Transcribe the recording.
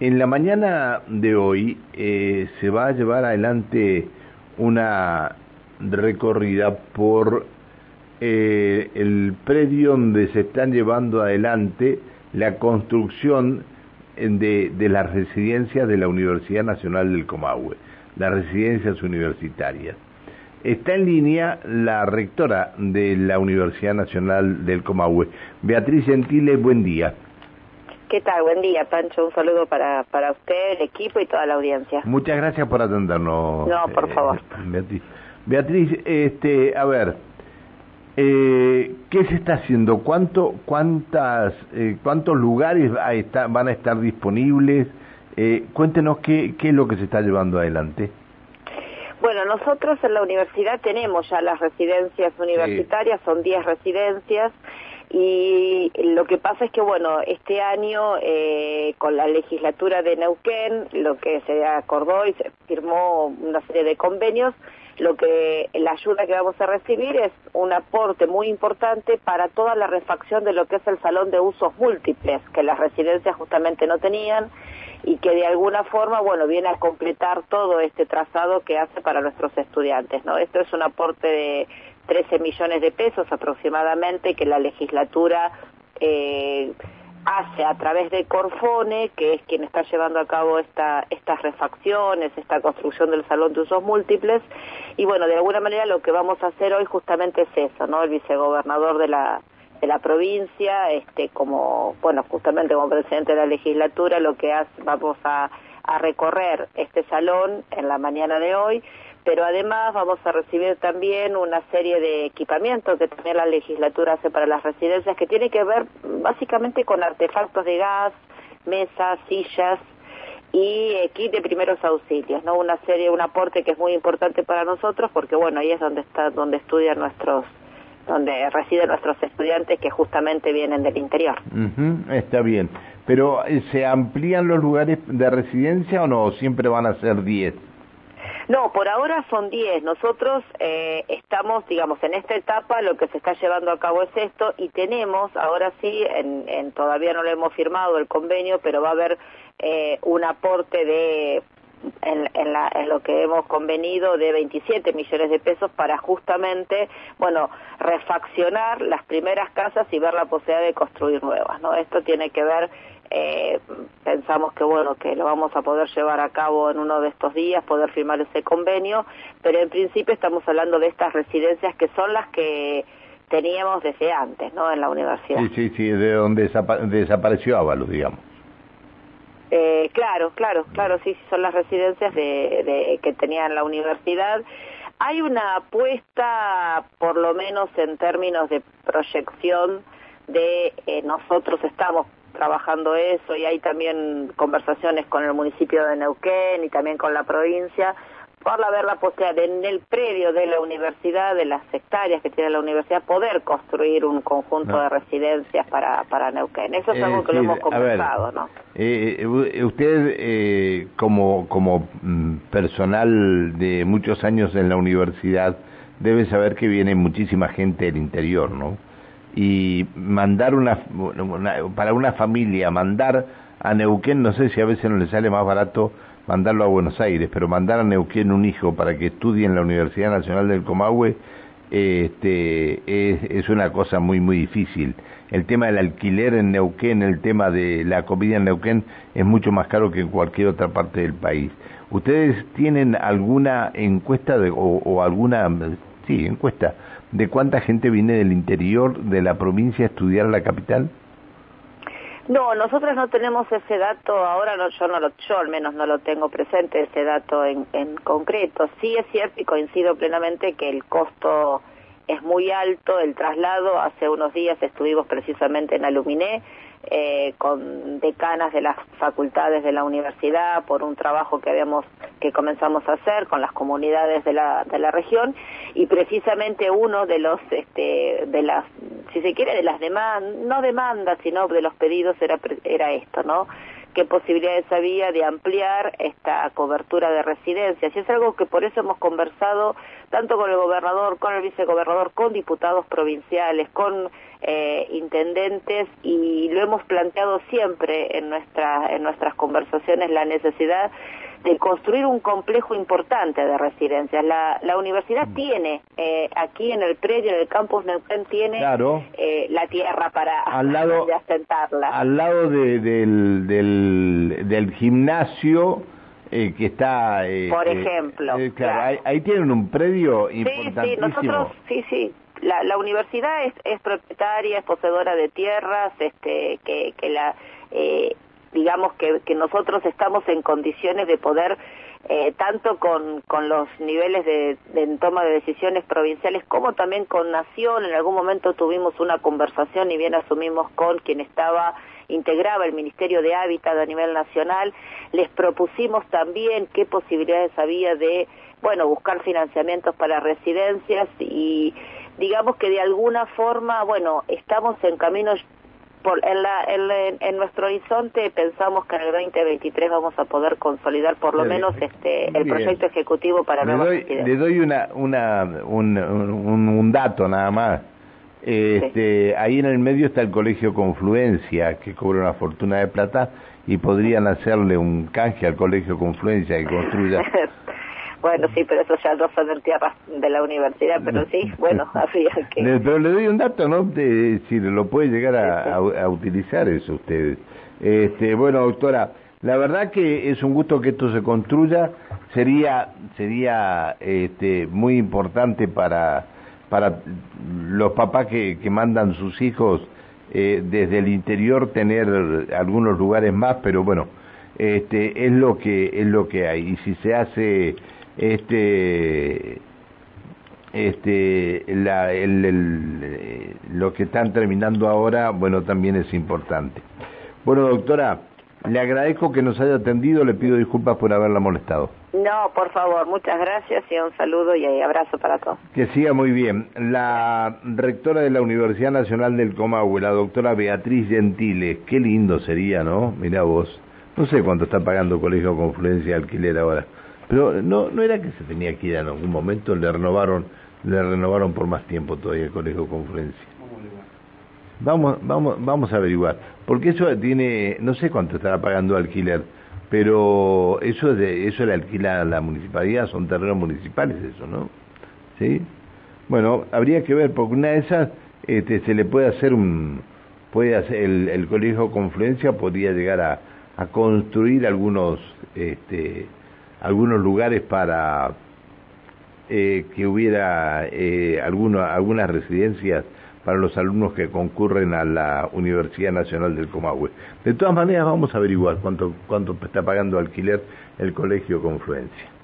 En la mañana de hoy eh, se va a llevar adelante una recorrida por eh, el predio donde se están llevando adelante la construcción de, las residencias de la Universidad Nacional del Comahue, las residencias universitarias. Está en línea la rectora de la Universidad Nacional del Comahue, Beatriz Gentile, buen día. ¿Qué tal? Buen día, Pancho. Un saludo para, para usted, el equipo y toda la audiencia. Muchas gracias por atendernos. No, por eh, favor. Beatriz. Beatriz, este, a ver, eh, ¿qué se está haciendo? ¿Cuánto, cuántas, eh, ¿Cuántos lugares van a estar disponibles? Eh, cuéntenos qué, qué es lo que se está llevando adelante. Bueno, nosotros en la universidad tenemos ya las residencias universitarias, son 10 residencias y lo que pasa es que, bueno, este año eh, con la legislatura de Neuquén, lo que se acordó y se firmó una serie de convenios, lo que la ayuda que vamos a recibir es un aporte muy importante para toda la refacción de lo que es el salón de usos múltiples, que las residencias justamente no tenían y que de alguna forma, bueno, viene a completar todo este trazado que hace para nuestros estudiantes, ¿no? Esto es un aporte de 13 millones de pesos aproximadamente que la legislatura eh, hace a través de Corfone, que es quien está llevando a cabo esta, estas refacciones, esta construcción del salón de usos múltiples. Y bueno, de alguna manera lo que vamos a hacer hoy justamente es eso, ¿no? El vicegobernador de la, de la provincia, este, como, bueno, justamente como presidente de la legislatura, lo que hace, vamos a, a recorrer este salón en la mañana de hoy pero además vamos a recibir también una serie de equipamientos que también la legislatura hace para las residencias que tiene que ver básicamente con artefactos de gas, mesas, sillas y kit de primeros auxilios, ¿no? Una serie, un aporte que es muy importante para nosotros porque bueno, ahí es donde está donde estudian nuestros donde residen nuestros estudiantes que justamente vienen del interior. está bien. Pero eh, ¿se amplían los lugares de residencia o no? Siempre van a ser 10. No, por ahora son 10. Nosotros eh, estamos, digamos, en esta etapa, lo que se está llevando a cabo es esto y tenemos, ahora sí, en, todavía no lo hemos firmado el convenio, pero va a haber eh, un aporte de en, en, lo que hemos convenido de 27 millones de pesos para justamente, bueno, refaccionar las primeras casas y ver la posibilidad de construir nuevas, ¿no? Esto tiene que ver eh, pensamos que bueno que lo vamos a poder llevar a cabo en uno de estos días poder firmar ese convenio pero en principio estamos hablando de estas residencias que son las que teníamos desde antes no en la universidad. Sí sí sí de donde desapareció Ábalos digamos. Eh, claro claro claro sí, sí son las residencias de, de que tenía la universidad. Hay una apuesta por lo menos en términos de proyección de eh, nosotros estamos trabajando eso y hay también conversaciones con el municipio de Neuquén y también con la provincia por ver la posibilidad de, en el predio de la universidad, de las hectáreas que tiene la universidad, poder construir un conjunto de residencias para, para Neuquén. Eso es algo que lo hemos conversado, ¿no? Eh, eh, usted, eh, como, como mm, personal de muchos años en la universidad, debe saber que viene muchísima gente del interior, ¿no? Y mandar una, para una familia, mandar a Neuquén, no sé si a veces no le sale más barato mandarlo a Buenos Aires, pero mandar a Neuquén un hijo para que estudie en la Universidad Nacional del Comahue este, es, es una cosa muy, muy difícil. El tema del alquiler en Neuquén, el tema de la comida en Neuquén es mucho más caro que en cualquier otra parte del país. ¿Ustedes tienen alguna encuesta de, o alguna, sí, encuesta de cuánta gente viene del interior de la provincia a estudiar la capital? No, nosotros no tenemos ese dato, ahora no, yo, no lo, yo al menos no lo tengo presente, ese dato en, en concreto. Sí es cierto y coincido plenamente que el costo es muy alto, el traslado, hace unos días estuvimos precisamente en Aluminé, eh, con decanas de las facultades de la universidad por un trabajo que habíamos que comenzamos a hacer con las comunidades de la, de la región y precisamente uno de los este, de las si se quiere de las demandas no demandas sino de los pedidos era era esto no qué posibilidades había de ampliar esta cobertura de residencias. Y es algo que por eso hemos conversado tanto con el gobernador, con el vicegobernador, con diputados provinciales, con eh, intendentes y lo hemos planteado siempre en, nuestra, en nuestras conversaciones la necesidad de construir un complejo importante de residencias. La, la universidad mm. tiene, eh, aquí en el predio, en el campus Neuquén, tiene eh, la tierra para al lado, asentarla. Al lado de, del, del, del gimnasio eh, que está... Eh, Por eh, ejemplo. Eh, claro, Ahí, tienen un predio importantísimo. Sí, sí, nosotros, sí, sí. La, la universidad es, es propietaria, es poseedora de tierras, este, que, que la... Eh, digamos que, que nosotros estamos en condiciones de poder eh, tanto con, con los niveles de, de, toma de decisiones provinciales como también con Nación. En algún momento tuvimos una conversación y bien asumimos con quien estaba integraba el Ministerio de Hábitat a nivel nacional. Les propusimos también qué posibilidades había de, bueno, buscar financiamientos para residencias y digamos que de alguna forma, bueno, estamos en caminos en, la, en, nuestro horizonte pensamos que en el 2023 vamos a poder consolidar por lo menos este el proyecto ejecutivo para le doy, le doy una, una un, un, dato nada más. Este, ahí en el medio está el colegio Confluencia que cobra una fortuna de plata y podrían hacerle un canje al colegio Confluencia que construya Bueno, sí, pero eso ya no son de la universidad, pero sí, bueno, habría que... Pero le doy un dato, ¿no? De, si lo puede llegar a, a, utilizar eso ustedes. Este, bueno, doctora, la verdad que es un gusto que esto se construya. Sería, sería este, muy importante para, para los papás que, que mandan sus hijos eh, desde el interior tener algunos lugares más, pero bueno, este, es lo que es lo que hay. Y si se hace este este la, el, el, lo que están terminando ahora bueno también es importante. Bueno doctora le agradezco que nos haya atendido le pido disculpas por haberla molestado. No por favor muchas gracias y un saludo y abrazo para todos. Que siga muy bien. La rectora de la Universidad Nacional del Comahue la doctora Beatriz Gentile qué lindo sería no mira vos. No sé cuánto está pagando Colegio Confluencia alquiler ahora pero no, no era que se tenía que ir en algún momento, le renovaron, le renovaron por más tiempo todavía el Colegio Confluencia. Vamos, vamos, vamos a averiguar, porque eso tiene, no sé cuánto estará pagando alquiler, pero eso de, eso le alquila la municipalidad, son terrenos municipales eso, ¿no? ¿Sí? Bueno, habría que ver, porque una de esas este, se le puede hacer un, puede hacer, el, el colegio Confluencia podría llegar a, a construir algunos, este, algunos lugares para eh, que hubiera eh, algunas residencias para los alumnos que concurren a la Universidad Nacional del Comahue. De todas maneras, vamos a averiguar cuánto, cuánto está pagando alquiler el Colegio Confluencia.